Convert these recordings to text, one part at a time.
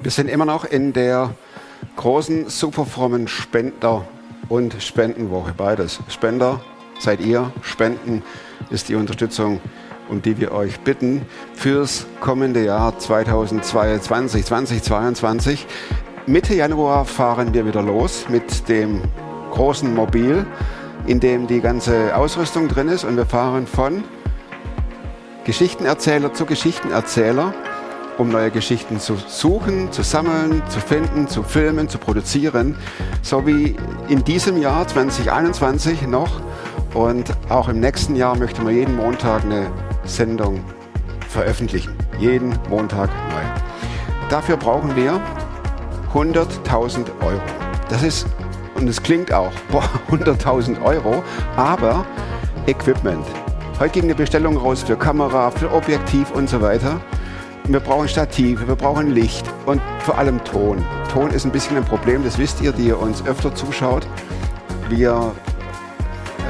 Wir sind immer noch in der großen, superfrommen Spender- und Spendenwoche. Beides. Spender seid ihr, Spenden ist die Unterstützung, um die wir euch bitten fürs kommende Jahr 2022, 2022. Mitte Januar fahren wir wieder los mit dem großen Mobil, in dem die ganze Ausrüstung drin ist und wir fahren von Geschichtenerzähler zu Geschichtenerzähler um neue Geschichten zu suchen, zu sammeln, zu finden, zu filmen, zu produzieren, so wie in diesem Jahr 2021 noch. Und auch im nächsten Jahr möchten wir jeden Montag eine Sendung veröffentlichen. Jeden Montag neu. Dafür brauchen wir 100.000 Euro. Das ist, und es klingt auch, 100.000 Euro, aber Equipment. Heute ging eine Bestellung raus für Kamera, für Objektiv und so weiter wir brauchen Stative, wir brauchen Licht und vor allem Ton. Ton ist ein bisschen ein Problem, das wisst ihr, die ihr uns öfter zuschaut. Wir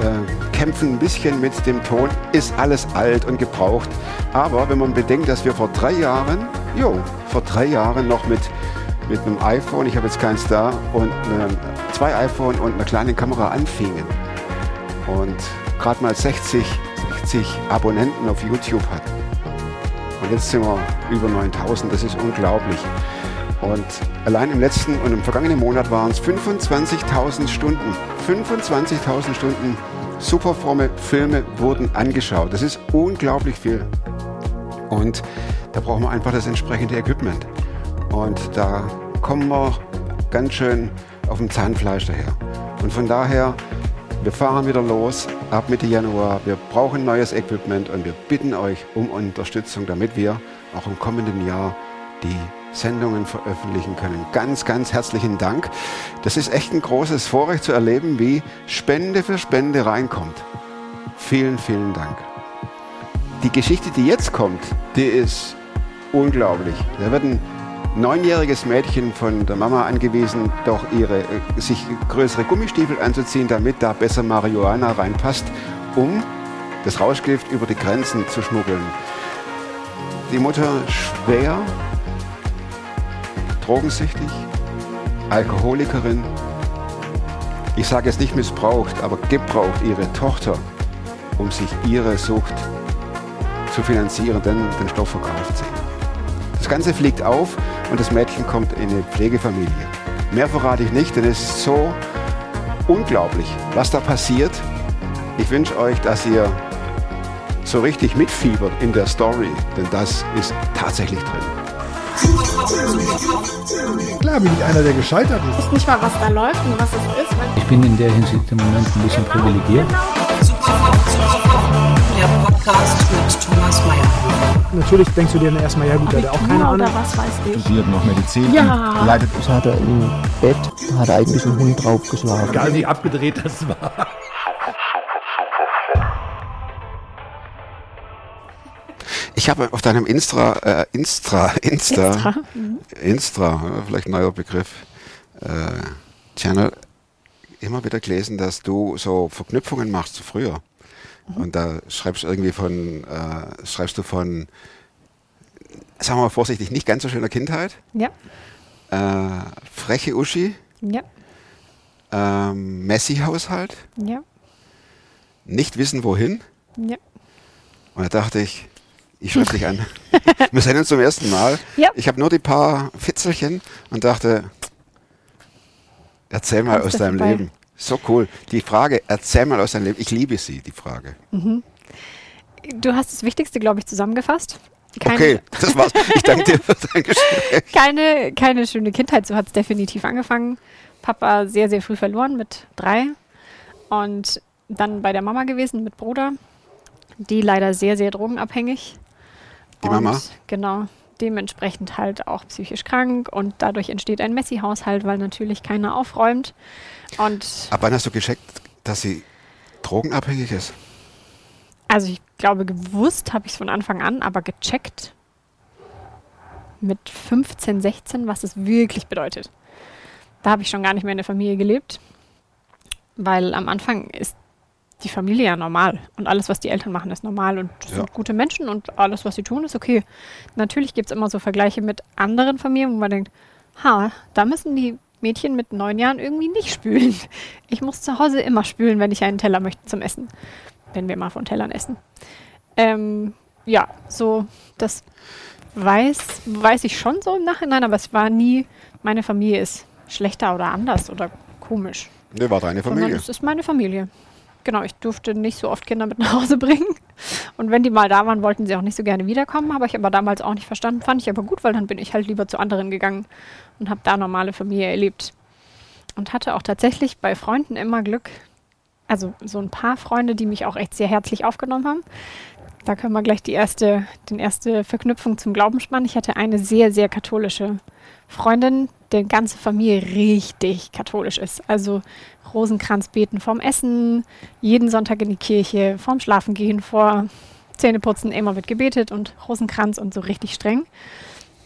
äh, kämpfen ein bisschen mit dem Ton, ist alles alt und gebraucht. Aber wenn man bedenkt, dass wir vor drei Jahren, jo, vor drei Jahren noch mit, mit einem iPhone, ich habe jetzt keins da, und eine, zwei iPhone und einer kleinen Kamera anfingen und gerade mal 60, 60 Abonnenten auf YouTube hatten jetzt sind wir über 9000, das ist unglaublich. Und allein im letzten und im vergangenen Monat waren es 25.000 Stunden. 25.000 Stunden superfromme Filme wurden angeschaut. Das ist unglaublich viel. Und da brauchen wir einfach das entsprechende Equipment. Und da kommen wir ganz schön auf dem Zahnfleisch daher. Und von daher wir fahren wieder los ab Mitte Januar. Wir brauchen neues Equipment und wir bitten euch um Unterstützung, damit wir auch im kommenden Jahr die Sendungen veröffentlichen können. Ganz, ganz herzlichen Dank. Das ist echt ein großes Vorrecht zu erleben, wie Spende für Spende reinkommt. Vielen, vielen Dank. Die Geschichte, die jetzt kommt, die ist unglaublich. Da wird neunjähriges Mädchen von der Mama angewiesen, doch ihre, äh, sich größere Gummistiefel anzuziehen, damit da besser Marihuana reinpasst, um das Rauschgift über die Grenzen zu schmuggeln. Die Mutter schwer, drogensüchtig, Alkoholikerin. Ich sage jetzt nicht missbraucht, aber gebraucht ihre Tochter, um sich ihre Sucht zu finanzieren, denn den Stoff verkauft sie. Das Ganze fliegt auf und das Mädchen kommt in eine Pflegefamilie. Mehr verrate ich nicht, denn es ist so unglaublich, was da passiert. Ich wünsche euch, dass ihr so richtig mitfiebert in der Story, denn das ist tatsächlich drin. Klar bin ich einer, der gescheitert ist. Ich weiß nicht mal, was da läuft und was es ist. Ich bin in der Hinsicht im Moment ein bisschen privilegiert. Der Podcast mit Thomas Mayer natürlich denkst du dir dann erstmal, ja gut, der hat auch keine Ahnung. was weiß ich. Studiert noch Medizin. Ja. Leidet. Ich hatte im Bett, hat eigentlich ein Hund draufgeschlagen. Egal wie abgedreht das war. Ich habe auf deinem Instra, äh, Instra, Insta, Instra, Instra, ja, vielleicht ein neuer Begriff, äh, Channel, immer wieder gelesen, dass du so Verknüpfungen machst zu früher. Und da schreibst du irgendwie von, äh, schreibst du von, sagen wir mal vorsichtig, nicht ganz so schöner Kindheit. Ja. Äh, freche Uschi, Ja. ähm, Messi-Haushalt, Ja. nicht wissen wohin. Ja. Und da dachte ich, ich schreibe dich an. Wir sehen uns zum ersten Mal. Ja. Ich habe nur die paar Fitzelchen und dachte, erzähl mal Kommst aus deinem vorbei? Leben. So cool. Die Frage, erzähl mal aus deinem Leben. Ich liebe sie, die Frage. Du hast das Wichtigste, glaube ich, zusammengefasst. Keine, Okay, das war's. Ich danke dir für dein Gespräch. keine, keine schöne Kindheit, so hat es definitiv angefangen. Papa sehr, sehr früh verloren mit drei und dann bei der Mama gewesen mit Bruder, die leider sehr, sehr drogenabhängig. Die und Mama? Genau, dementsprechend halt auch psychisch krank und dadurch entsteht ein Messi-Haushalt, weil natürlich keiner aufräumt. Und Ab wann hast du gecheckt, dass sie drogenabhängig ist? Also ich glaube, gewusst habe ich es von Anfang an, aber gecheckt mit 15, 16, was es wirklich bedeutet. Da habe ich schon gar nicht mehr in der Familie gelebt, weil am Anfang ist die Familie ja normal. Und alles, was die Eltern machen, ist normal. Und das Ja. sind gute Menschen und alles, was sie tun, ist okay. Natürlich gibt es immer so Vergleiche mit anderen Familien, wo man denkt, ha, da müssen die Mädchen mit neun Jahren irgendwie nicht spülen. Ich muss zu Hause immer spülen, wenn ich einen Teller möchte zum Essen. Wenn wir mal von Tellern essen. Ähm, ja, so, das weiß, weiß ich schon so im Nachhinein, aber es war nie, meine Familie ist schlechter oder anders oder komisch. Ne, war deine Sondern Familie. es ist meine Familie. Genau, ich durfte nicht so oft Kinder mit nach Hause bringen. Und wenn die mal da waren, wollten sie auch nicht so gerne wiederkommen. Habe ich aber damals auch nicht verstanden. Fand ich aber gut, weil dann bin ich halt lieber zu anderen gegangen und habe da normale Familie erlebt. Und hatte auch tatsächlich bei Freunden immer Glück. Also so ein paar Freunde, die mich auch echt sehr herzlich aufgenommen haben. Da können wir gleich die erste, den erste Verknüpfung zum Glauben spannen. Ich hatte eine sehr, sehr katholische Freundin, deren ganze Familie richtig katholisch ist. Also Rosenkranz beten vorm Essen, jeden Sonntag in die Kirche, vorm Schlafengehen, vor Zähneputzen immer wird gebetet und Rosenkranz und so richtig streng.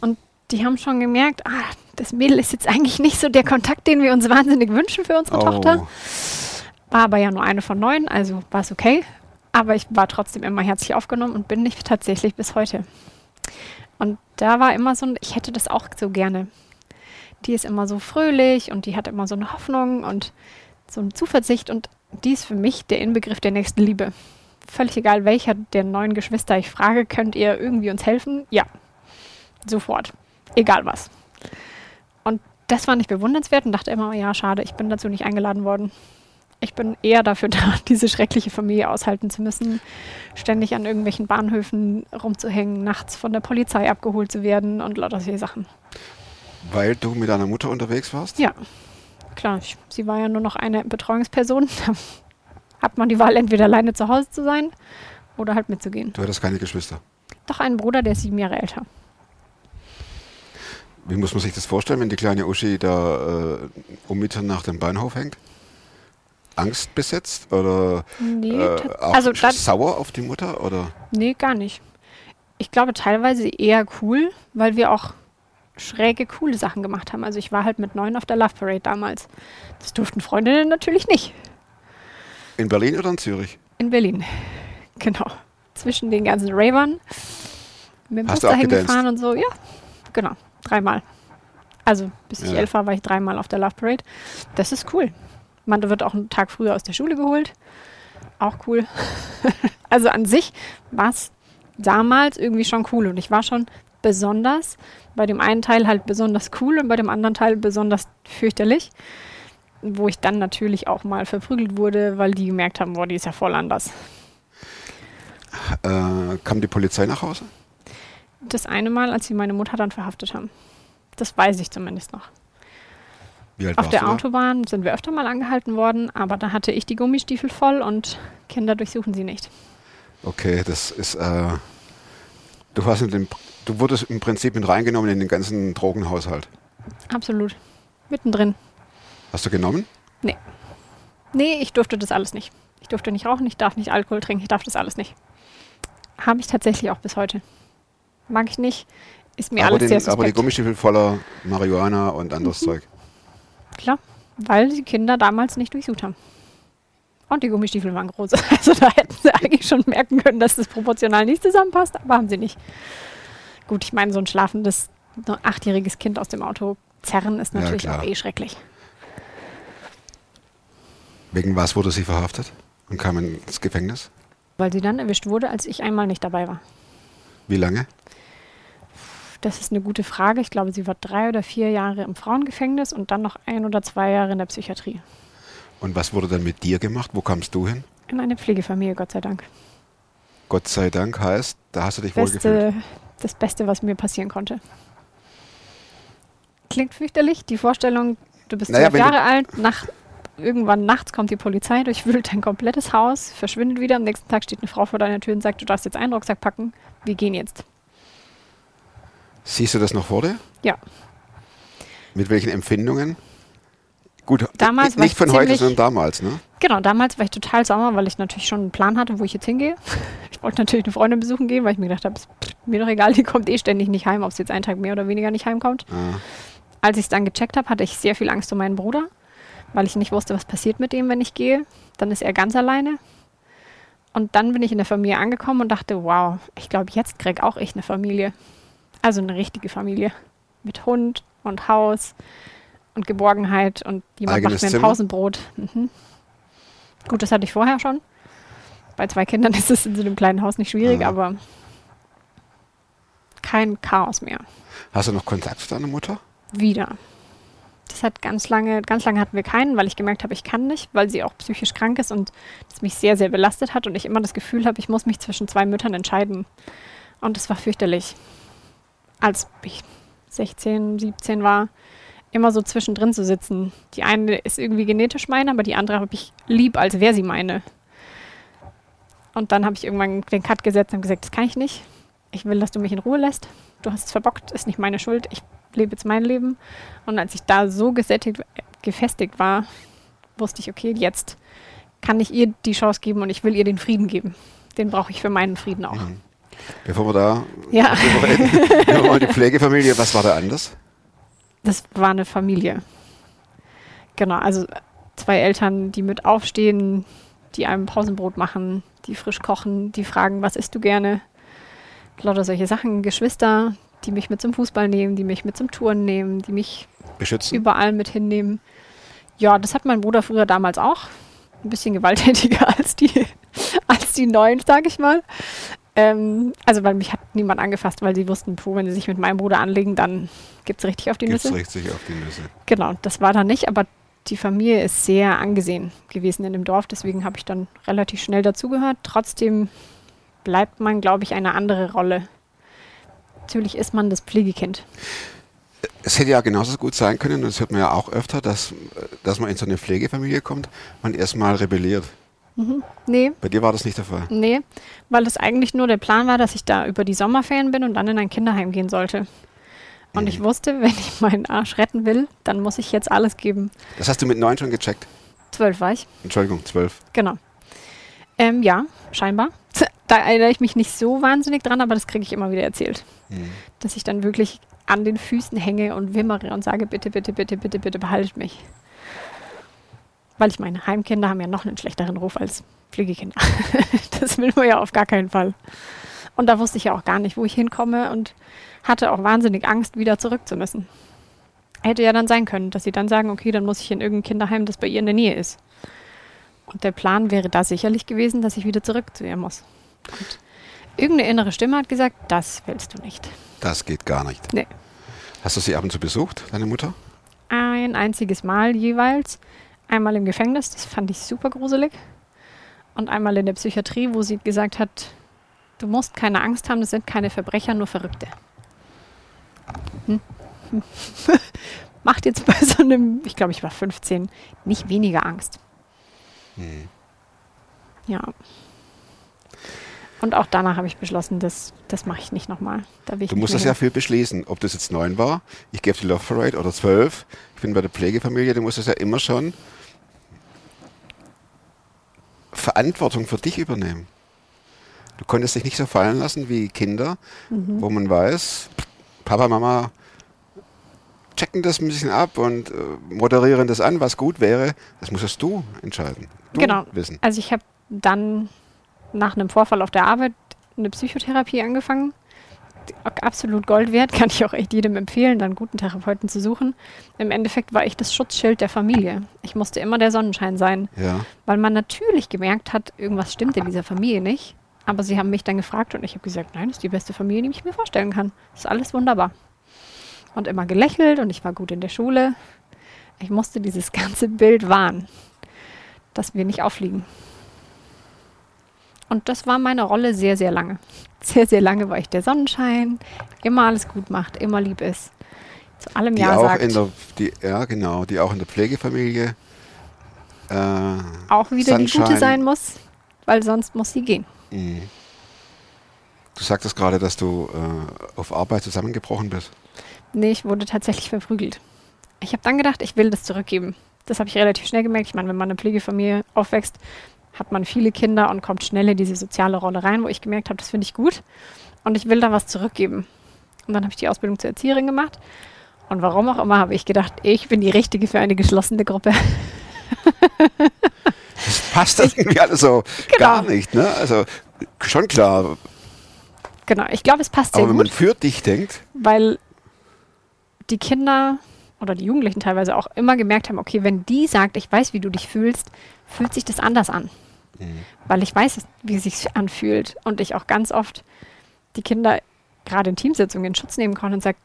Und die haben schon gemerkt, ah, das Mädel ist jetzt eigentlich nicht so der Kontakt, den wir uns wahnsinnig wünschen für unsere Tochter. Oh, War aber ja nur eine von neun, also war es okay. Aber ich war trotzdem immer herzlich aufgenommen und bin nicht tatsächlich bis heute. Und da war immer so ein, ich hätte das auch so gerne. Die ist immer so fröhlich und die hat immer so eine Hoffnung und so eine Zuversicht und die ist für mich der Inbegriff der nächsten Liebe. Völlig egal, welcher der neun Geschwister ich frage, könnt ihr irgendwie uns helfen? Ja, sofort. Egal was. Und das fand ich bewundernswert und dachte immer, ja, schade, ich bin dazu nicht eingeladen worden. Ich bin eher dafür da, diese schreckliche Familie aushalten zu müssen, ständig an irgendwelchen Bahnhöfen rumzuhängen, nachts von der Polizei abgeholt zu werden und lauter solche Sachen. weil du mit deiner Mutter unterwegs warst? Ja, klar, ich, sie war ja nur noch eine Betreuungsperson. Da hat man die Wahl, entweder alleine zu Hause zu sein oder halt mitzugehen. Du hattest keine Geschwister. Doch einen Bruder, der ist sieben Jahre älter. Wie muss man sich das vorstellen, wenn die kleine Uschi da äh, um Mitternacht am Bahnhof hängt? Angst besetzt oder Nee, äh, also sauer auf die Mutter? Oder? nee, gar nicht. Ich glaube teilweise eher cool, weil wir auch schräge, coole Sachen gemacht haben. Also ich war halt mit neun auf der Love Parade damals. Das durften Freundinnen natürlich nicht. In Berlin oder in Zürich? In Berlin. Genau. Zwischen den ganzen Ravern. Mit dem Bus Hast auch dahin gefahren und so. Ja, genau. Dreimal. Also bis ich Ja. elf war, war ich dreimal auf der Love Parade. Das ist cool. Man wird auch einen Tag früher aus der Schule geholt. Auch cool. also an sich war es damals irgendwie schon cool. Und ich war schon besonders, bei dem einen Teil halt besonders cool und bei dem anderen Teil besonders fürchterlich. Wo ich dann natürlich auch mal verprügelt wurde, weil die gemerkt haben, boah, die ist ja voll anders. Äh, kam die Polizei nach Hause? Das eine Mal, als sie meine Mutter dann verhaftet haben. Das weiß ich zumindest noch. Auf der? Autobahn sind wir öfter mal angehalten worden, aber da hatte ich die Gummistiefel voll und Kinder durchsuchen sie nicht. Okay, das ist. Äh, du, hast in den, du wurdest im Prinzip mit reingenommen in den ganzen Drogenhaushalt. Absolut. Mittendrin. Hast du genommen? Nee, ich durfte das alles nicht. Ich durfte nicht rauchen, ich darf nicht Alkohol trinken, ich darf das alles nicht. Habe ich tatsächlich auch bis heute. Mag ich nicht. Ist mir aber, alles sehr den, aber die suspekt. Gummistiefel voller Marihuana und anderes Mhm. Zeug. Klar, weil die Kinder damals nicht durchsucht haben. Und die Gummistiefel waren groß. Also da hätten sie eigentlich schon merken können, dass das proportional nicht zusammenpasst, aber haben sie nicht. Gut, ich meine, so ein schlafendes, ein achtjähriges Kind aus dem Auto zerren ist Ja, natürlich klar. auch eh schrecklich. Wegen was wurde sie verhaftet und kam ins Gefängnis? Weil sie dann erwischt wurde, als ich einmal nicht dabei war. Wie lange? Das ist eine gute Frage. Ich glaube, sie war drei oder vier Jahre im Frauengefängnis und dann noch ein oder zwei Jahre in der Psychiatrie. Und was wurde dann mit dir gemacht? Wo kamst du hin? In eine Pflegefamilie, Gott sei Dank. Gott sei Dank heißt, da hast du dich wohlgefühlt. Beste, das Beste, was mir passieren konnte. Klingt fürchterlich, die Vorstellung, du bist Naja, zwölf Jahre alt, nach, irgendwann nachts kommt die Polizei, durchwühlt dein komplettes Haus, verschwindet wieder, am nächsten Tag steht eine Frau vor deiner Tür und sagt, du darfst jetzt einen Rucksack packen, wir gehen jetzt. Siehst du das noch vor dir? Ja. Mit welchen Empfindungen? Gut, Damals nicht, war nicht ich von heute, sondern damals, ne? Genau, damals war ich total sauer, weil ich natürlich schon einen Plan hatte, wo ich jetzt hingehe. Ich wollte natürlich eine Freundin besuchen gehen, weil ich mir gedacht habe, mir doch egal, die kommt eh ständig nicht heim, ob sie jetzt einen Tag mehr oder weniger nicht heimkommt. Ah, Als ich es dann gecheckt habe, hatte ich sehr viel Angst um meinen Bruder, weil ich nicht wusste, was passiert mit ihm, wenn ich gehe. Dann ist er ganz alleine. Und dann bin ich in der Familie angekommen und dachte, wow, ich glaube, jetzt krieg auch ich eine Familie. Also eine richtige Familie. Mit Hund und Haus und Geborgenheit und jemand Eigenes macht mir ein? Pausenbrot. Mhm. Gut, das hatte ich vorher schon. Bei zwei Kindern ist es in so einem kleinen Haus nicht schwierig, Mhm. aber kein Chaos mehr. Hast du noch Kontakt zu deiner Mutter? Wieder. Das hat ganz lange, ganz lange hatten wir keinen, weil ich gemerkt habe, ich kann nicht, weil sie auch psychisch krank ist und das mich sehr, sehr belastet hat und ich immer das Gefühl habe, ich muss mich zwischen zwei Müttern entscheiden. Und das war fürchterlich. Als ich 16, 17 war, immer so zwischendrin zu sitzen. Die eine ist irgendwie genetisch meine, aber die andere habe ich lieb, als wäre sie meine. Und dann habe ich irgendwann den Cut gesetzt und gesagt, das kann ich nicht. Ich will, dass du mich in Ruhe lässt. Du hast es verbockt, ist nicht meine Schuld. Ich lebe jetzt mein Leben. Und als ich da so gesättigt, gefestigt war, wusste ich, okay, jetzt kann ich ihr die Chance geben und ich will ihr den Frieden geben. Den brauche ich für meinen Frieden auch. Bevor wir da Ja, nehmen wir die Pflegefamilie, was war da anders? das war eine Familie. Genau, also zwei Eltern, die mit aufstehen, die einem Pausenbrot machen, die frisch kochen, die fragen, was isst du gerne? Lauter solche Sachen. Geschwister, die mich mit zum Fußball nehmen, die mich mit zum Touren nehmen, die mich Beschützen? überall mit hinnehmen. Ja, das hat mein Bruder früher damals auch. Ein bisschen gewalttätiger als die, als die neuen, sage ich mal. Ähm, also, weil mich hat niemand angefasst, weil sie wussten, puh, wenn sie sich mit meinem Bruder anlegen, dann gibt es richtig auf die Gibt's Nüsse. richtig auf die Nüsse. Genau, das war da nicht, aber die Familie ist sehr angesehen gewesen in dem Dorf, deswegen habe ich dann relativ schnell dazugehört. Trotzdem bleibt man, glaube ich, eine andere Rolle. Natürlich ist man das Pflegekind. Es hätte ja genauso gut sein können, und das hört man ja auch öfter, dass, dass man in so eine Pflegefamilie kommt, man erstmal rebelliert. Nee, Bei dir war das nicht der Fall. Nee, weil es eigentlich nur der Plan war, dass ich da über die Sommerferien bin und dann in ein Kinderheim gehen sollte. Und ich wusste, wenn ich meinen Arsch retten will, dann muss ich jetzt alles geben. Das hast du mit neun schon gecheckt. Zwölf war ich, Entschuldigung, zwölf. genau. Ähm, ja, scheinbar. Da erinnere ich mich nicht so wahnsinnig dran, aber das kriege ich immer wieder erzählt. Dass ich dann wirklich an den Füßen hänge und wimmere und sage, bitte, bitte, bitte, bitte, bitte, behaltet mich. Weil ich meine, Heimkinder haben ja noch einen schlechteren Ruf als Pflegekinder. das will man ja auf gar keinen Fall. Und da wusste ich ja auch gar nicht, wo ich hinkomme und hatte auch wahnsinnig Angst, wieder zurück zu müssen. Hätte ja dann sein können, dass sie dann sagen, okay, dann muss ich in irgendein Kinderheim, das bei ihr in der Nähe ist. Und der Plan wäre da sicherlich gewesen, dass ich wieder zurück zu ihr muss. Und irgendeine innere Stimme hat gesagt, das willst du nicht. Das geht gar nicht. Nee. Hast du sie ab und zu besucht, deine Mutter? Ein einziges Mal jeweils. Einmal im Gefängnis, das fand ich super gruselig. Und einmal in der Psychiatrie, wo sie gesagt hat, du musst keine Angst haben, das sind keine Verbrecher, nur Verrückte. Hm? Hm. Macht jetzt bei so einem, ich glaube, ich war 15, nicht weniger Angst. Ja. Und auch danach habe ich beschlossen, das, das mache ich nicht nochmal. Da Du musst das ja viel beschließen, ob das jetzt neun war, ich gebe die Love Parade oder zwölf, ich bin bei der Pflegefamilie, du musst das ja immer schon Verantwortung für dich übernehmen. Du konntest dich nicht so fallen lassen wie Kinder, Mhm. wo man weiß, Papa, Mama checken das ein bisschen ab und äh, moderieren das an, was gut wäre. Das musstest du entscheiden. Du Genau. wissen. Also ich habe dann nach einem Vorfall auf der Arbeit eine Psychotherapie angefangen. Absolut Gold wert, kann ich auch echt jedem empfehlen, dann guten Therapeuten zu suchen. Im Endeffekt war ich das Schutzschild der Familie. Ich musste immer der Sonnenschein sein, Ja. weil man natürlich gemerkt hat, irgendwas stimmt in dieser Familie nicht. Aber sie haben mich dann gefragt und ich habe gesagt, nein, das ist die beste Familie, die ich mir vorstellen kann. Das ist alles wunderbar. Und immer gelächelt und ich war gut in der Schule. Ich musste dieses ganze Bild wahren, dass wir nicht auffliegen. Und das war meine Rolle sehr, sehr lange. Sehr, sehr lange war ich der Sonnenschein, immer alles gut macht, immer lieb ist, zu allem Die Ja auch sagt. in der, die, ja genau, die auch in der Pflegefamilie äh, auch wieder die Gute Sunshine. sein muss, weil sonst muss sie gehen. Mhm. Du sagtest gerade, dass du äh, auf Arbeit zusammengebrochen bist. Nee, ich wurde tatsächlich verprügelt. Ich habe dann gedacht, ich will das zurückgeben. Das habe ich relativ schnell gemerkt. Ich meine, wenn man in einer Pflegefamilie aufwächst, hat man viele Kinder und kommt schnell in diese soziale Rolle rein, wo ich gemerkt habe, das finde ich gut und ich will da was zurückgeben. Und dann habe ich die Ausbildung zur Erzieherin gemacht. Und warum auch immer habe ich gedacht, ich bin die Richtige für eine geschlossene Gruppe. passt das irgendwie alles so Genau. gar nicht. Ne? Also schon klar, Genau, ich glaube, es passt sehr aber wenn man gut, für dich denkt, weil die Kinder oder die Jugendlichen teilweise auch immer gemerkt haben, okay, wenn die sagt, ich weiß, wie du dich fühlst, fühlt sich das anders an. Weil ich weiß, wie es sich anfühlt. Und ich auch ganz oft die Kinder gerade in Teamsitzungen in Schutz nehmen konnte und sage,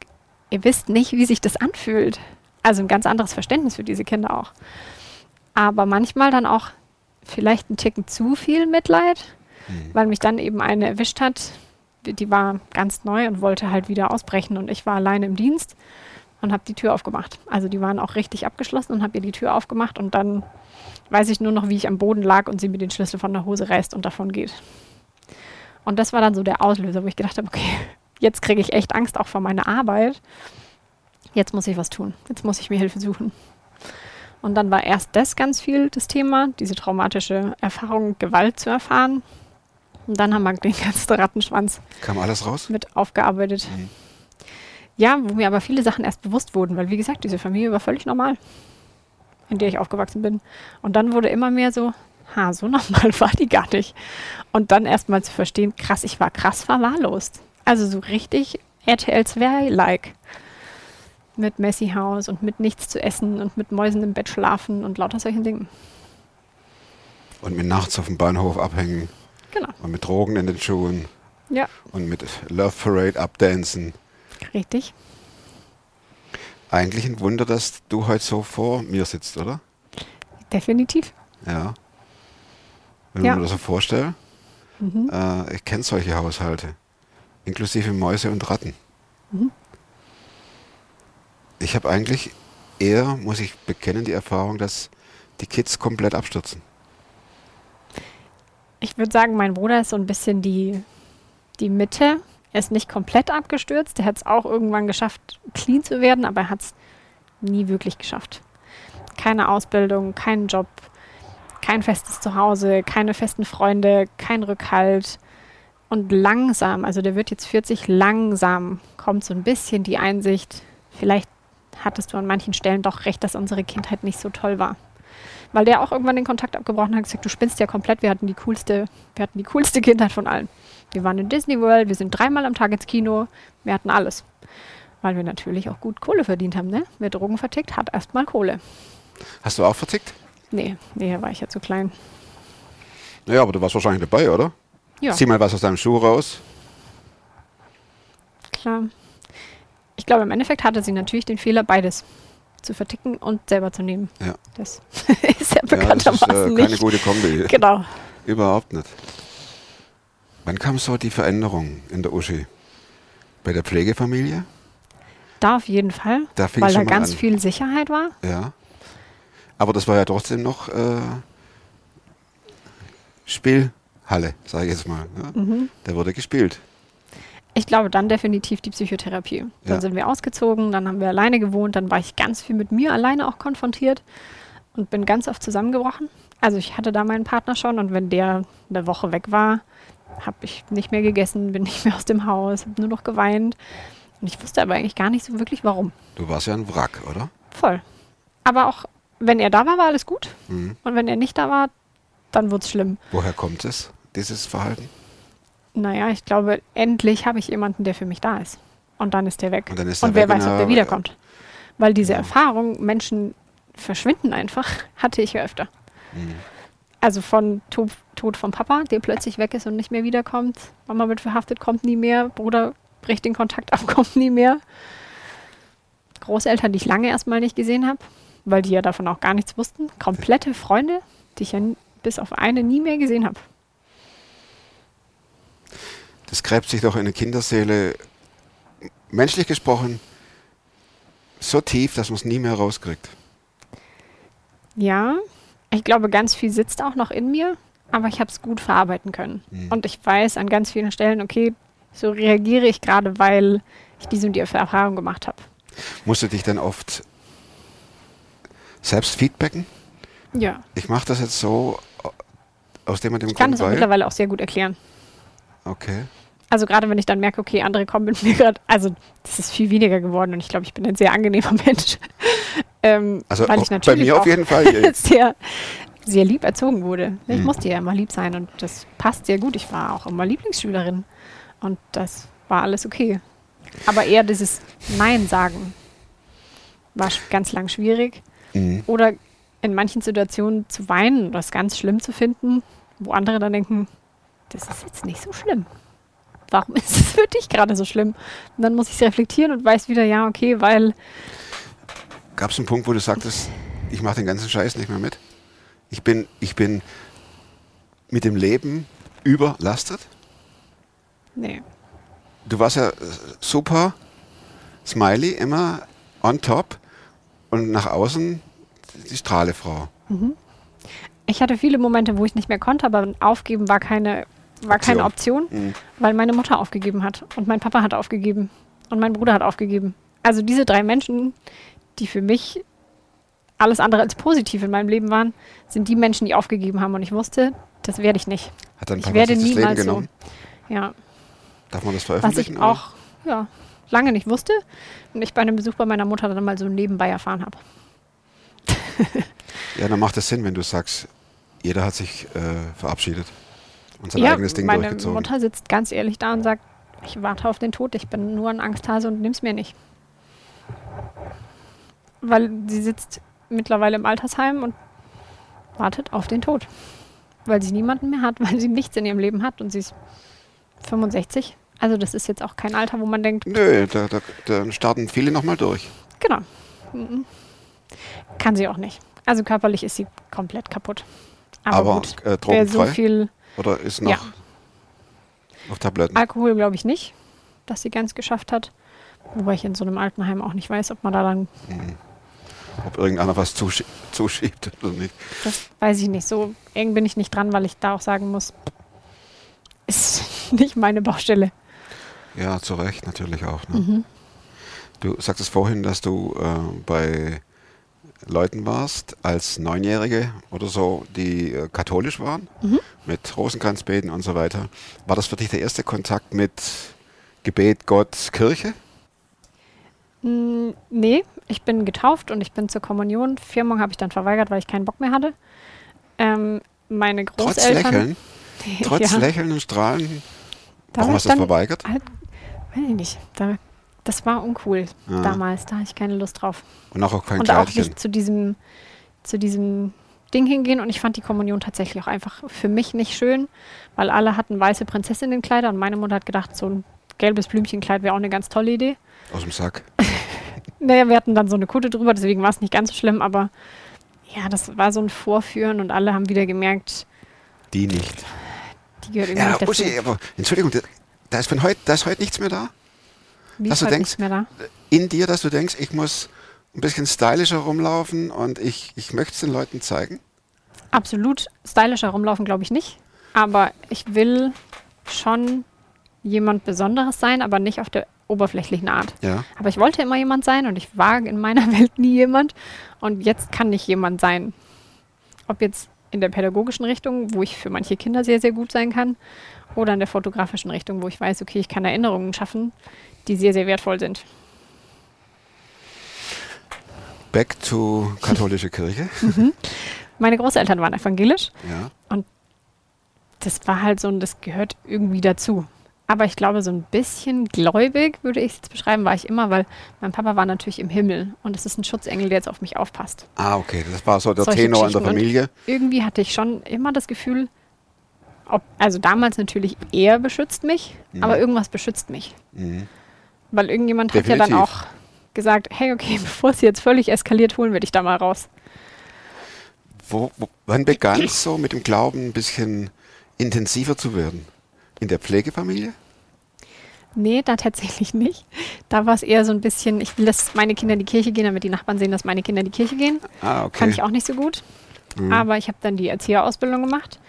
ihr wisst nicht, wie sich das anfühlt. Also ein ganz anderes Verständnis für diese Kinder auch. Aber manchmal dann auch vielleicht einen Ticken zu viel Mitleid, weil mich dann eben eine erwischt hat, die, die war ganz neu und wollte halt wieder ausbrechen und ich war alleine im Dienst und habe die Tür aufgemacht. Also die waren auch richtig abgeschlossen und habe ihr die Tür aufgemacht und dann weiß ich nur noch, wie ich am Boden lag und sie mir den Schlüssel von der Hose reißt und davon geht. Und das war dann so der Auslöser, wo ich gedacht habe, okay, jetzt kriege ich echt Angst auch vor meiner Arbeit. Jetzt muss ich was tun. Jetzt muss ich mir Hilfe suchen. Und dann war erst das ganz viel das Thema, diese traumatische Erfahrung, Gewalt zu erfahren. Und dann haben wir den ganzen Rattenschwanz kam alles raus. mit aufgearbeitet. Ja, wo mir aber viele Sachen erst bewusst wurden, weil wie gesagt, diese Familie war völlig normal, in der ich aufgewachsen bin. Und dann wurde immer mehr so, ha, so normal war die gar nicht. Und dann erst mal zu verstehen, krass, ich war krass verwahrlost. Also so richtig RTL 2-like. Mit Messi Haus und mit nichts zu essen und mit Mäusen im Bett schlafen und lauter solchen Dingen. Und mit nachts auf dem Bahnhof abhängen Genau. und mit Drogen in den Schuhen Ja, und mit Love Parade abdancen. richtig. Eigentlich ein Wunder, dass du heute so vor mir sitzt, oder? Definitiv. Ja. Wenn Ja. ich mir das so vorstelle, äh, ich kenne solche Haushalte, inklusive Mäuse und Ratten. Ich habe eigentlich eher, muss ich bekennen, die Erfahrung, dass die Kids komplett abstürzen. Ich würde sagen, mein Bruder ist so ein bisschen die, die Mitte. Er ist nicht komplett abgestürzt. Er hat es auch irgendwann geschafft, clean zu werden, aber er hat es nie wirklich geschafft. Keine Ausbildung, keinen Job, kein festes Zuhause, keine festen Freunde, kein Rückhalt. Und langsam, also der wird jetzt 40, langsam kommt so ein bisschen die Einsicht, vielleicht hattest du an manchen Stellen doch recht, dass unsere Kindheit nicht so toll war weil der auch irgendwann den Kontakt abgebrochen hat und gesagt, du spinnst ja komplett, wir hatten die coolste, wir hatten die coolste Kindheit von allen. Wir waren in Disney World, wir sind dreimal am Tag ins Kino, wir hatten alles. Weil wir natürlich auch gut Kohle verdient haben, ne? Wer Drogen vertickt, hat erstmal Kohle. Hast du auch vertickt? Nee, nee, da war ich ja zu klein. Naja, aber du warst wahrscheinlich dabei, oder? Ja, Zieh mal was aus deinem Schuh raus. klar. Ich glaube, im Endeffekt hatte sie natürlich den Fehler, beides zu verticken und selber zu nehmen. Ja. Das ist ja Ja, das ist äh, bekanntermaßen keine nicht. gute Kombi. Genau. Überhaupt nicht. Wann kam so die Veränderung in der Uschi? Bei der Pflegefamilie? Da auf jeden Fall, Da weil da ganz an. viel Sicherheit war. Ja. Aber das war ja trotzdem noch äh, Spielhalle, sage ich jetzt mal. Ne? Mhm. Da wurde gespielt. Ich glaube dann definitiv die Psychotherapie. Dann Ja. sind wir ausgezogen, dann haben wir alleine gewohnt, dann war ich ganz viel mit mir alleine auch konfrontiert und bin ganz oft zusammengebrochen. Also ich hatte da meinen Partner schon und wenn der eine Woche weg war, habe ich nicht mehr gegessen, bin nicht mehr aus dem Haus, habe nur noch geweint. Und ich wusste aber eigentlich gar nicht so wirklich warum. Du warst ja ein Wrack, oder? Voll. Aber auch wenn er da war, war alles gut. Mhm. Und wenn er nicht da war, dann wurde es schlimm. Woher kommt es, dieses Verhalten? Naja, ich glaube, endlich habe ich jemanden, der für mich da ist. Und dann ist der weg. Und dann ist Und der wer weg weiß, und ob er- der wiederkommt. Weil diese Ja. Erfahrung, Menschen verschwinden einfach, hatte ich ja öfter. Mhm. Also von Tod, Tod vom Papa, der plötzlich weg ist und nicht mehr wiederkommt. Mama wird verhaftet, kommt nie mehr. Bruder bricht den Kontakt ab, kommt nie mehr. Großeltern, die ich lange erstmal nicht gesehen habe, weil die ja davon auch gar nichts wussten. Komplette Freunde, die ich ja bis auf eine nie mehr gesehen habe. Das gräbt sich doch in der Kinderseele, menschlich gesprochen, so tief, dass man es nie mehr rauskriegt. Ja, ich glaube, ganz viel sitzt auch noch in mir, aber ich habe es gut verarbeiten können. Mhm. Und ich weiß an ganz vielen Stellen, okay, so reagiere ich gerade, weil ich diese und die Erfahrung gemacht habe. Musst du dich dann oft selbst feedbacken? Ja, Ich mache das jetzt so aus dem und dem ich kann Grund, das auch weil... mittlerweile auch sehr gut erklären. Okay. Also gerade wenn ich dann merke, okay, andere kommen mit mir gerade, also das ist viel weniger geworden und ich glaube, ich bin ein sehr angenehmer Mensch. ähm, Also weil ich bei natürlich mir auf jeden Fall. sehr sehr lieb erzogen wurde. Ich Mhm. musste ja immer lieb sein und das passt sehr gut. Ich war auch immer Lieblingsschülerin und das war alles okay. Aber eher dieses Nein sagen war ganz lang schwierig. Mhm. Oder in manchen Situationen zu weinen oder es ganz schlimm zu finden, wo andere dann denken, das ist jetzt nicht so schlimm. Warum ist es für dich gerade so schlimm? Und dann muss ich es reflektieren und weiß wieder, ja, okay, weil Gab es einen Punkt, wo du sagtest, ich mache den ganzen Scheiß nicht mehr mit? Ich bin, ich bin mit dem Leben überlastet? nee, Du warst ja super smiley, immer on top und nach außen die Strahlefrau. Ich hatte viele Momente, wo ich nicht mehr konnte, aber aufgeben war keine, war keine Option, Mhm. weil meine Mutter aufgegeben hat und mein Papa hat aufgegeben und mein Bruder hat aufgegeben. Also diese drei Menschen, die für mich alles andere als positiv in meinem Leben waren, sind die Menschen, die aufgegeben haben und ich wusste, das werde ich nicht. Hat dein Ich Papa werde sich das Leben niemals so. genommen? Ja, Darf man das was veröffentlichen? ich oder? auch ja, lange nicht wusste und ich bei einem Besuch bei meiner Mutter dann mal so nebenbei erfahren habe. Ja, dann macht es Sinn, wenn du sagst, jeder hat sich äh, verabschiedet und sein ja, eigenes Ding meine durchgezogen. Mutter sitzt ganz ehrlich da und sagt, ich warte auf den Tod, ich bin nur ein Angsthase und nimm's mir nicht. Weil sie sitzt mittlerweile im Altersheim und wartet auf den Tod. Weil sie niemanden mehr hat, weil sie nichts in ihrem Leben hat und sie ist 65. Also das ist jetzt auch kein Alter, wo man denkt, Nö, da, da, da starten viele nochmal durch. genau. Mhm. Kann sie auch nicht. Also körperlich ist sie komplett kaputt. Aber, Aber, gut, äh, wer so viel Oder ist noch Ja. auf Tabletten? Alkohol glaube ich nicht, dass sie ganz geschafft hat. Wobei ich in so einem Altenheim auch nicht weiß, ob man da dann, Ob irgendeiner was zusch zuschiebt oder nicht. das weiß ich nicht. So eng bin ich nicht dran, weil ich da auch sagen muss, ist nicht meine Baustelle. Ja, zu Recht natürlich auch. Ne? Mhm. Du sagtest vorhin, dass du äh, bei Leuten warst, als Neunjährige oder so, die äh, katholisch waren, Mhm. mit Rosenkranzbeten und so weiter. War das für dich der erste Kontakt mit Gebet, Gott, Kirche? Mm, nee, ich bin getauft und ich bin zur Kommunion. Firmung habe ich dann verweigert, weil ich keinen Bock mehr hatte. Ähm, meine Trotz Großeltern. Lächeln? Trotz ja, Lächeln und Strahlen? Warum war hast du das verweigert? Halt, weiß ich nicht. Da, das war uncool Ah. damals. Da hatte ich keine Lust drauf. Und auch kein und auch nicht zu diesem, zu diesem Ding hingehen. Und ich fand die Kommunion tatsächlich auch einfach für mich nicht schön, weil alle hatten weiße Prinzessinnenkleider und meine Mutter hat gedacht, so ein gelbes Blümchenkleid wäre auch eine ganz tolle Idee. Aus dem Sack. Naja, wir hatten dann so eine Kutte drüber, deswegen war es nicht ganz so schlimm, aber ja, das war so ein Vorführen und alle haben wieder gemerkt, Die nicht. die gehört irgendwie Ja, nicht dazu. Uschi, aber Entschuldigung, da- ist, von heut, da ist heute nichts mehr da? Wie dass ist du denkst-? In dir, dass du denkst, ich muss ein bisschen stylischer rumlaufen und ich, ich möchte es den Leuten zeigen? Absolut stylisch herumlaufen, glaube ich nicht. Aber ich will schon jemand Besonderes sein, aber nicht auf der oberflächlichen Art. Ja. Aber ich wollte immer jemand sein und ich war in meiner Welt nie jemand. Und jetzt kann ich jemand sein. Ob jetzt in der pädagogischen Richtung, wo ich für manche Kinder sehr, sehr gut sein kann, oder in der fotografischen Richtung, wo ich weiß, okay, ich kann Erinnerungen schaffen, die sehr, sehr wertvoll sind. Back to katholische Kirche. Meine Großeltern waren evangelisch. Ja. das war halt so, das gehört irgendwie dazu. Aber ich glaube, so ein bisschen gläubig würde ich es jetzt beschreiben, war ich immer, weil mein Papa war natürlich im Himmel und es ist ein Schutzengel, der jetzt auf mich aufpasst. Ah, okay. Das war so der Solche Tenor in der Geschichten. Und Familie. Irgendwie hatte ich schon immer das Gefühl, ob, also damals natürlich, er beschützt mich, aber irgendwas beschützt mich. Mhm. Weil irgendjemand hat ja dann Definitiv. auch gesagt, hey, okay, bevor es jetzt völlig eskaliert, holen wir dich da mal raus. Wo, wo, wann begann es so mit dem Glauben ein bisschen intensiver zu werden? In der Pflegefamilie? Nee, da tatsächlich nicht. Da war es eher so ein bisschen, ich will, dass meine Kinder in die Kirche gehen, damit die Nachbarn sehen, dass meine Kinder in die Kirche gehen. Ah, okay. Fand ich auch nicht so gut. Mhm. Aber ich habe dann die Erzieherausbildung gemacht.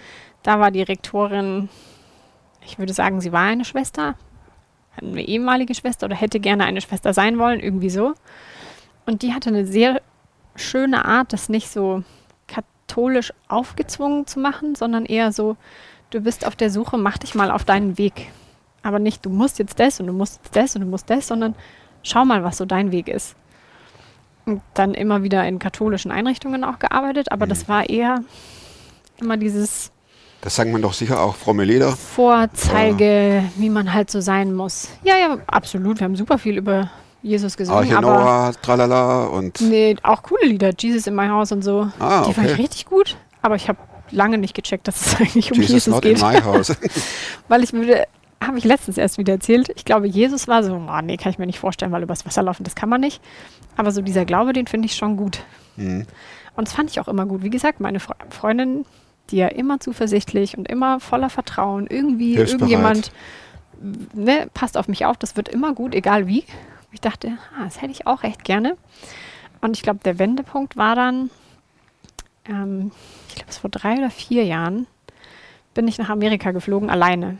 Da war die Rektorin, ich würde sagen, sie war eine Schwester, eine ehemalige Schwester oder hätte gerne eine Schwester sein wollen, irgendwie so. Und die hatte eine sehr schöne Art, das nicht so katholisch aufgezwungen zu machen, sondern eher so, du bist auf der Suche, mach dich mal auf deinen Weg. Aber nicht, du musst jetzt das und du musst jetzt das und du musst das, sondern schau mal, was so dein Weg ist. Und dann immer wieder in katholischen Einrichtungen auch gearbeitet, aber das war eher immer dieses Das sagen man doch sicher auch fromme Lieder. Vorzeige, wie man halt so sein muss. Ja, ja, absolut. Wir haben super viel über Jesus gesungen, Arche aber Noah, tralala und nee, auch coole Lieder. Jesus in my house und so. Ah, Die fand ich okay. richtig gut. Aber ich habe lange nicht gecheckt, dass es eigentlich um Jesus, Jesus, not geht. in my house. Weil ich würde, habe ich letztens erst wieder erzählt. Ich glaube, Jesus war so, oh, nee, kann ich mir nicht vorstellen, weil übers Wasser laufen, das kann man nicht. Aber so dieser Glaube, den finde ich schon gut. Mhm. Und das fand ich auch immer gut. Wie gesagt, meine Fre Freundin, die ja immer zuversichtlich und immer voller Vertrauen, irgendwie irgendjemand ne, passt auf mich auf, das wird immer gut, egal wie. Ich dachte, ah, das hätte ich auch recht gerne. Und ich glaube, der Wendepunkt war dann, ähm, ich glaube, es vor drei oder vier Jahren, bin ich nach Amerika geflogen, alleine.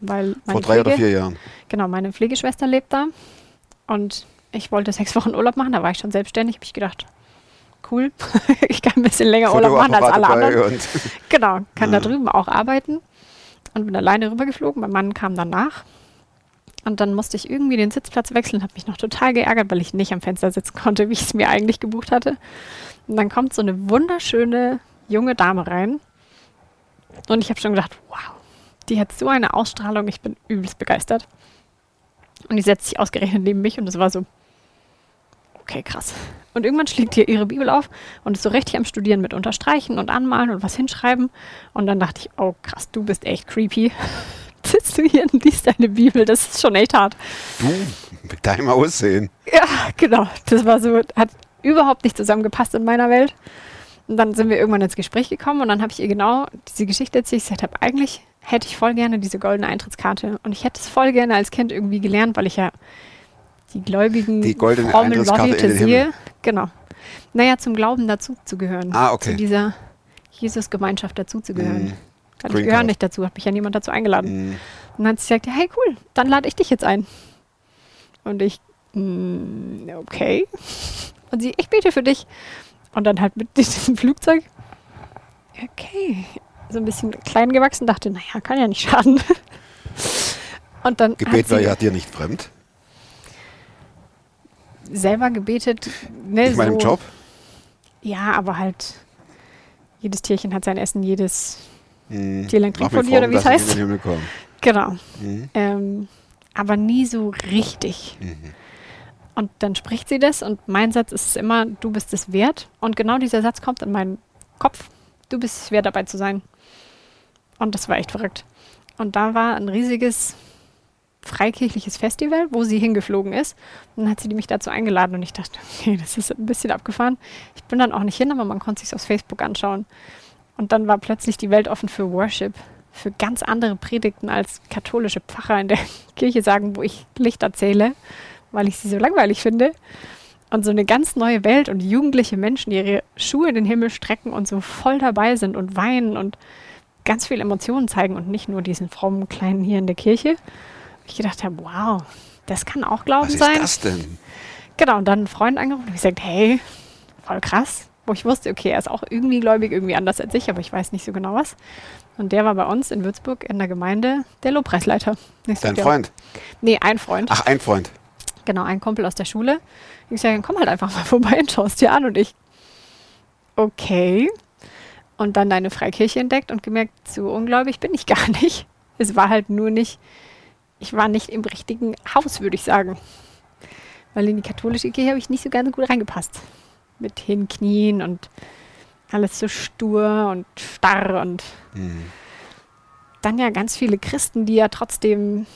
Weil meine Vor drei oder Pflege- vier Jahren. Genau, meine Pflegeschwester lebt da und ich wollte sechs Wochen Urlaub machen, da war ich schon selbstständig, habe ich gedacht, cool, ich kann ein bisschen länger Urlaub machen als alle anderen. Genau, kann da Ja. drüben auch arbeiten und bin alleine rübergeflogen. Mein Mann kam dann nach und dann musste ich irgendwie den Sitzplatz wechseln, habe mich noch total geärgert, weil ich nicht am Fenster sitzen konnte, wie ich es mir eigentlich gebucht hatte. Und dann kommt so eine wunderschöne junge Dame rein und ich habe schon gedacht, wow, die hat so eine Ausstrahlung, ich bin übelst begeistert. Und die setzt sich ausgerechnet neben mich und es war so, okay, krass. Und irgendwann schlägt ihr ihre Bibel auf und ist so richtig am Studieren mit Unterstreichen und Anmalen und was hinschreiben. Und dann dachte ich, oh krass, du bist echt creepy. Sitzt du hier und liest deine Bibel, das ist schon echt hart. du mit deinem Aussehen. Ja, genau. Das war so, hat überhaupt nicht zusammengepasst in meiner Welt. Und dann sind wir irgendwann ins Gespräch gekommen und dann habe ich ihr genau diese Geschichte erzählt. Ich gesagt habe, eigentlich hätte ich voll gerne diese goldene Eintrittskarte. Und ich hätte es voll gerne als Kind irgendwie gelernt, weil ich ja die gläubigen, Die goldene frommen Eintrittskarte Leute in den sehe. Himmel. Genau. Naja, zum Glauben dazu zu gehören. Ah, okay. Zu dieser Jesus-Gemeinschaft dazu zu gehören. Green ich gehöre nicht dazu, hat mich ja niemand dazu eingeladen. Mhm. Und dann hat sie gesagt, ja, hey cool, dann lade ich dich jetzt ein. Und ich, "Mm, okay. Und sie, ich bete für dich. Und dann halt mit diesem Flugzeug. Okay. So ein bisschen klein gewachsen, dachte, naja, kann ja nicht schaden. Und dann Gebet hat war sie ja dir nicht fremd. Selber gebetet. Ne, Ich meine im so- Job. Ja, aber halt, jedes Tierchen hat sein Essen, jedes Mhm. Trinkt mir von dir, oder wie es heißt. Genau. Mhm. Ähm, aber nie so richtig. Und dann spricht sie das und mein Satz ist immer, du bist es wert. Und genau dieser Satz kommt in meinen Kopf. Du bist es wert, dabei zu sein. Und das war echt verrückt. Und da war ein riesiges freikirchliches Festival, wo sie hingeflogen ist. Und dann hat sie mich dazu eingeladen und ich dachte, okay, das ist ein bisschen abgefahren. Ich bin dann auch nicht hin, aber man konnte sich auf Facebook anschauen. Und dann war plötzlich die Welt offen für Worship, für ganz andere Predigten als katholische Pfarrer in der Kirche sagen, wo ich Licht erzähle, weil ich sie so langweilig finde. Und so eine ganz neue Welt und jugendliche Menschen, die ihre Schuhe in den Himmel strecken und so voll dabei sind und weinen und ganz viel Emotionen zeigen und nicht nur diesen frommen Kleinen hier in der Kirche. Ich gedacht habe, wow, das kann auch Glauben Was ist sein. das denn? Genau, und dann einen Freund angerufen und gesagt, hey, voll krass. Wo ich wusste, okay, er ist auch irgendwie gläubig, irgendwie anders als ich, aber ich weiß nicht so genau was. Und der war bei uns in Würzburg in der Gemeinde der Lobpreisleiter. Dein ja, Freund? Nee, ein Freund. Ach, ein Freund. Genau, ein Kumpel aus der Schule. Ich sage, komm halt einfach mal vorbei und schaust dir an. Und ich, okay. Und dann deine Freikirche entdeckt und gemerkt, so ungläubig bin ich gar nicht. Es war halt nur nicht, ich war nicht im richtigen Haus, würde ich sagen. Weil in die katholische Kirche habe ich nicht so ganz gut reingepasst. Mit Hinknien und alles so stur und starr und Mhm. dann ja ganz viele Christen, die ja trotzdem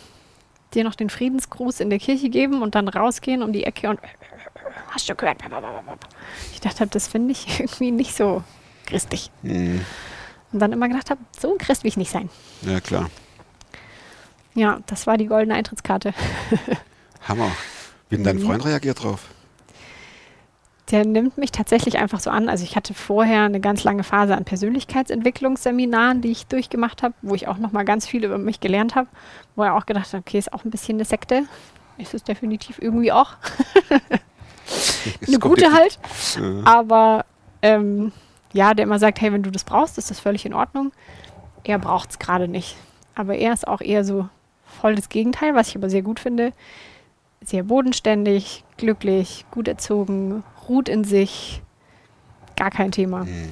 dir noch den Friedensgruß in der Kirche geben und dann rausgehen um die Ecke und hast du gehört? Ich dachte, das finde ich irgendwie nicht so christlich. Mhm. Und dann immer gedacht habe, so ein Christ will ich nicht sein. Ja, klar. Ja, das war die goldene Eintrittskarte. Hammer. Wie denn dein Freund reagiert drauf? Der nimmt mich tatsächlich einfach so an. Also ich hatte vorher eine ganz lange Phase an Persönlichkeitsentwicklungsseminaren, die ich durchgemacht habe, wo ich auch noch mal ganz viel über mich gelernt habe, wo er auch gedacht hat, okay, ist auch ein bisschen eine Sekte. Ist es definitiv irgendwie auch. Eine gute halt. Ja. Aber ähm, ja, der immer sagt, hey, wenn du das brauchst, ist das völlig in Ordnung. Er braucht es gerade nicht. Aber er ist auch eher so voll das Gegenteil, was ich aber sehr gut finde. Sehr bodenständig, glücklich, gut erzogen, ruht in sich. Gar kein Thema. Mhm.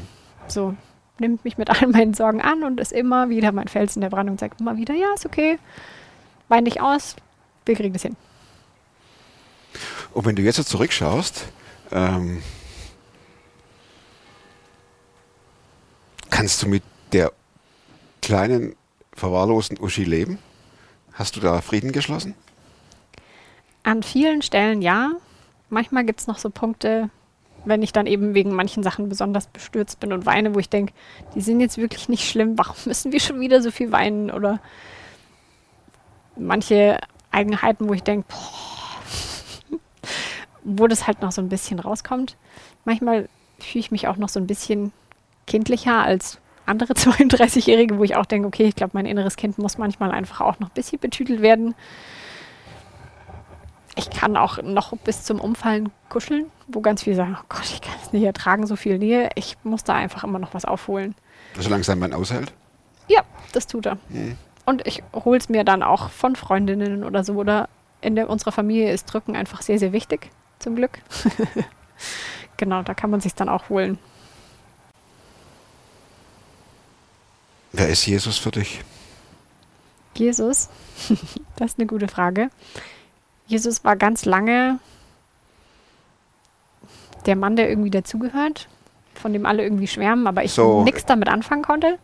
So. nimmt mich mit all meinen Sorgen an und ist immer wieder mein Fels in der Brandung und sagt immer wieder, ja, ist okay, wein dich aus, wir kriegen das hin. Und wenn du jetzt so zurückschaust, ähm, kannst du mit der kleinen, verwahrlosen Uschi leben? Hast du da Frieden geschlossen? An vielen Stellen ja. Manchmal gibt es noch so Punkte, wenn ich dann eben wegen manchen Sachen besonders bestürzt bin und weine, wo ich denke, die sind jetzt wirklich nicht schlimm, warum müssen wir schon wieder so viel weinen? Oder manche Eigenheiten, wo ich denke, wo das halt noch so ein bisschen rauskommt. Manchmal fühle ich mich auch noch so ein bisschen kindlicher als andere 32-Jährige, wo ich auch denke, okay, ich glaube, mein inneres Kind muss manchmal einfach auch noch ein bisschen betütelt werden. Ich kann auch noch bis zum Umfallen kuscheln, wo ganz viele sagen, oh Gott, ich kann es nicht ertragen, so viel Nähe. Ich muss da einfach immer noch was aufholen. Solange sein Mann aushält? Ja, das tut er. Und ich hole es mir dann auch von Freundinnen oder so. Oder in der, unserer Familie ist Drücken einfach sehr, sehr wichtig, zum Glück. genau, da kann man sich dann auch holen. Wer ist Jesus für dich? Jesus, das ist eine gute Frage. Jesus war ganz lange der Mann, der irgendwie dazugehört, von dem alle irgendwie schwärmen, aber ich So. nichts damit anfangen konnte,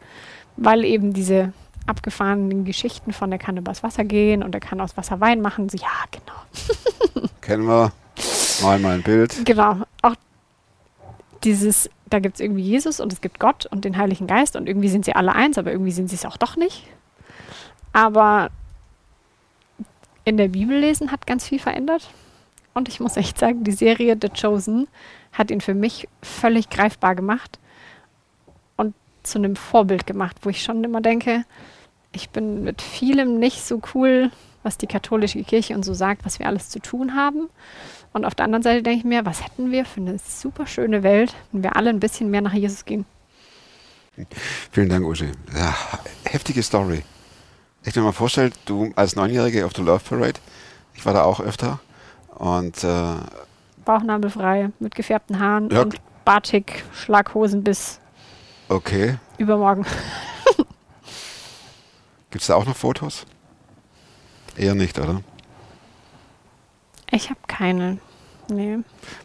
weil eben diese abgefahrenen Geschichten von der kann übers Wasser gehen und er kann aus Wasser Wein machen. So, ja, genau. Kennen wir. Mal mal ein Bild. Genau. Auch dieses, da gibt es irgendwie Jesus und es gibt Gott und den Heiligen Geist und irgendwie sind sie alle eins, aber irgendwie sind sie es auch doch nicht. Aber in der Bibel lesen hat ganz viel verändert. Und ich muss echt sagen, die Serie The Chosen hat ihn für mich völlig greifbar gemacht und zu einem Vorbild gemacht, wo ich schon immer denke, ich bin mit vielem nicht so cool, was die katholische Kirche und so sagt, was wir alles zu tun haben. Und auf der anderen Seite denke ich mir, was hätten wir für eine super schöne Welt, wenn wir alle ein bisschen mehr nach Jesus gehen. Vielen Dank, Uschi. Ja, heftige Story. Ich mir mal vorstellen, du als Neunjährige auf der Love Parade, ich war da auch öfter und äh, Bauchnabelfrei, mit gefärbten Haaren Ja. und Batik, Schlaghosen bis okay. übermorgen. Gibt es da auch noch Fotos? Eher nicht, oder? Ich habe keine. Nee.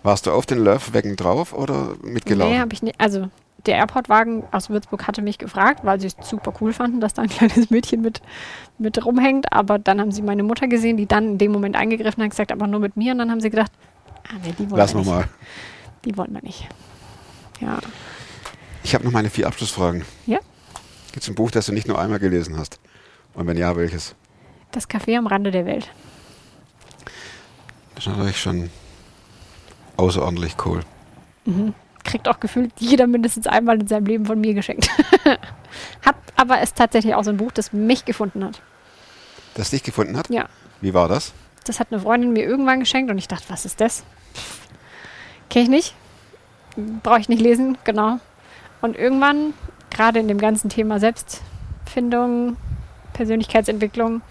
Warst du auf den Love-Wagen drauf oder mitgelaufen? Nee, habe ich nicht. Also der Airport-Wagen aus Würzburg hatte mich gefragt, weil sie es super cool fanden, dass da ein kleines Mädchen mit, mit rumhängt. Aber dann haben sie meine Mutter gesehen, die dann in dem Moment eingegriffen hat, gesagt, aber nur mit mir. Und dann haben sie gedacht, ah nee, die wollen Lass wir mal nicht. mal. Die wollen wir nicht. Ja. Ich habe noch meine vier Abschlussfragen. Ja. Gibt es ein Buch, das du nicht nur einmal gelesen hast? Und wenn ja, welches? Das Café am Rande der Welt. Das ist natürlich schon außerordentlich cool. Kriegt auch gefühlt jeder mindestens einmal in seinem Leben von mir geschenkt. hat aber ist tatsächlich auch so ein Buch, das mich gefunden hat. Das dich gefunden hat? Ja. Wie war das? Das hat eine Freundin mir irgendwann geschenkt und ich dachte, was ist das? Kenne ich nicht. Brauche ich nicht lesen, genau. Und irgendwann, gerade in dem ganzen Thema Selbstfindung, Persönlichkeitsentwicklung,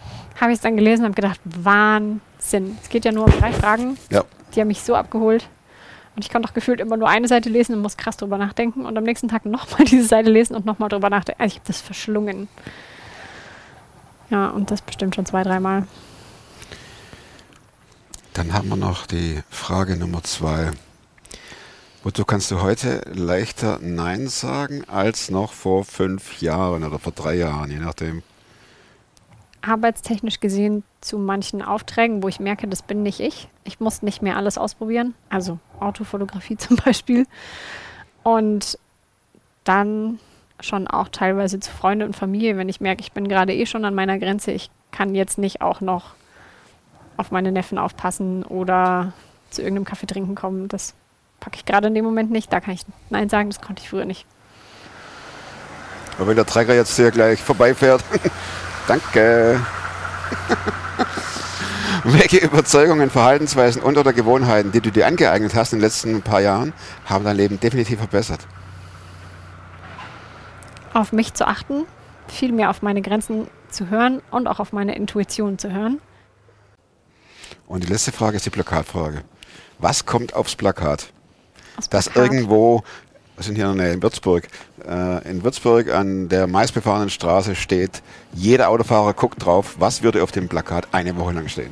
habe ich es dann gelesen und habe gedacht, Wahnsinn. Es geht ja nur um drei Fragen. Ja. Die haben mich so abgeholt. Und ich konnte auch gefühlt immer nur eine Seite lesen und muss krass drüber nachdenken. Und am nächsten Tag nochmal diese Seite lesen und nochmal drüber nachdenken. Also ich habe das verschlungen. Ja, und das bestimmt schon zwei, dreimal. Dann haben wir noch die Frage Nummer zwei. Wozu kannst du heute leichter Nein sagen als noch vor fünf Jahren oder vor drei Jahren, je nachdem. Arbeitstechnisch gesehen zu manchen Aufträgen, wo ich merke, das bin nicht ich. Ich muss nicht mehr alles ausprobieren, also Autofotografie zum Beispiel. Und dann schon auch teilweise zu Freunde und Familie, wenn ich merke, ich bin gerade eh schon an meiner Grenze, ich kann jetzt nicht auch noch auf meine Neffen aufpassen oder zu irgendeinem Kaffee trinken kommen. Das packe ich gerade in dem Moment nicht. Da kann ich Nein sagen, das konnte ich früher nicht. Aber wenn der Träger jetzt hier gleich vorbeifährt, danke. Welche Überzeugungen, Verhaltensweisen und oder Gewohnheiten, die du dir angeeignet hast in den letzten paar Jahren, haben dein Leben definitiv verbessert? auf mich zu achten, viel mehr auf meine Grenzen zu hören und auch auf meine Intuition zu hören. Und die letzte Frage ist die Plakatfrage. Was kommt aufs Plakat? Das Das Plakat. irgendwo Wir sind hier in der Nähe in Würzburg. Äh, in Würzburg an der meistbefahrenen Straße steht, jeder Autofahrer guckt drauf, was würde auf dem Plakat eine Woche lang stehen.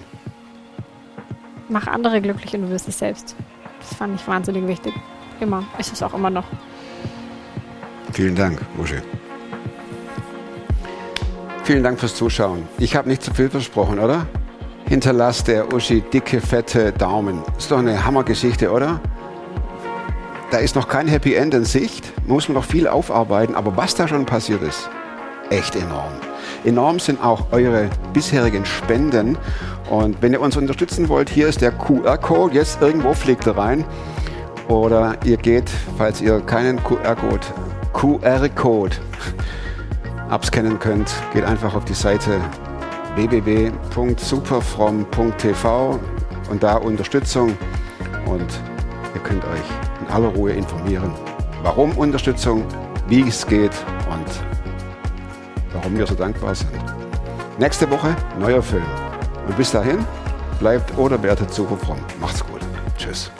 Mach andere glücklich und du wirst es selbst. Das fand ich wahnsinnig wichtig. Immer. Ist es auch immer noch. Vielen Dank, Uschi. Vielen Dank fürs Zuschauen. Ich habe nicht zu viel versprochen, oder? Hinterlasst der Uschi dicke, fette Daumen. Ist doch eine Hammergeschichte, oder? Da ist noch kein Happy End in Sicht, muss man noch viel aufarbeiten, aber was da schon passiert ist, echt enorm. Enorm sind auch eure bisherigen Spenden. Und wenn ihr uns unterstützen wollt, hier ist der QR-Code. Jetzt irgendwo fliegt er rein. Oder ihr geht, falls ihr keinen QR-Code QR-Code abscannen könnt, geht einfach auf die Seite www.superfrom.tv und da Unterstützung und ihr könnt euch in aller Ruhe informieren, warum Unterstützung, wie es geht und warum wir so dankbar sind. Nächste Woche neuer Film. Und bis dahin bleibt oder werdet super fromm. Macht's gut. Tschüss.